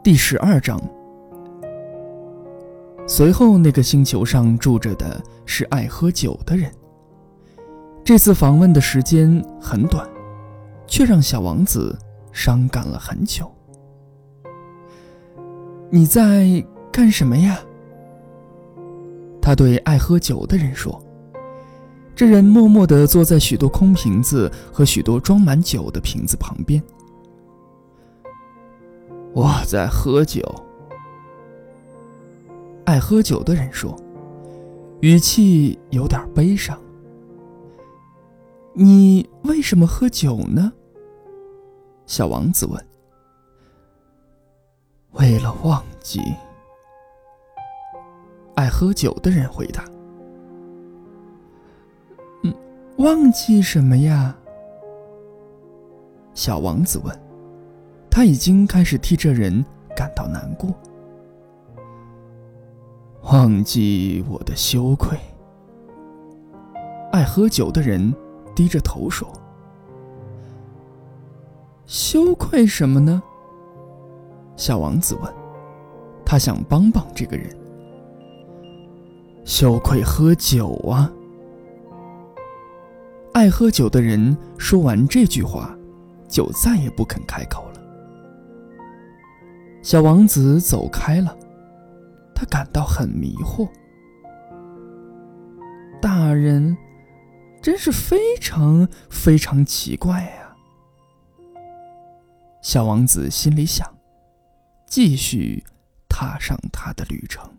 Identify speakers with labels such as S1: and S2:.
S1: 第十二章。随后，那个星球上住着的是爱喝酒的人。这次访问的时间很短，却让小王子伤感了很久。你在干什么呀？他对爱喝酒的人说。这人默默地坐在许多空瓶子和许多装满酒的瓶子旁边。我在喝酒。爱喝酒的人说，语气有点悲伤。你为什么喝酒呢？小王子问。为了忘记。爱喝酒的人回答。嗯忘记什么呀？小王子问。他已经开始替这人感到难过。忘记我的羞愧。爱喝酒的人低着头说：“羞愧什么呢？”小王子问。他想帮帮这个人。羞愧喝酒啊！爱喝酒的人说完这句话，就再也不肯开口了。小王子走开了，他感到很迷惑。大人，真是非常非常奇怪呀！小王子心里想，继续踏上他的旅程。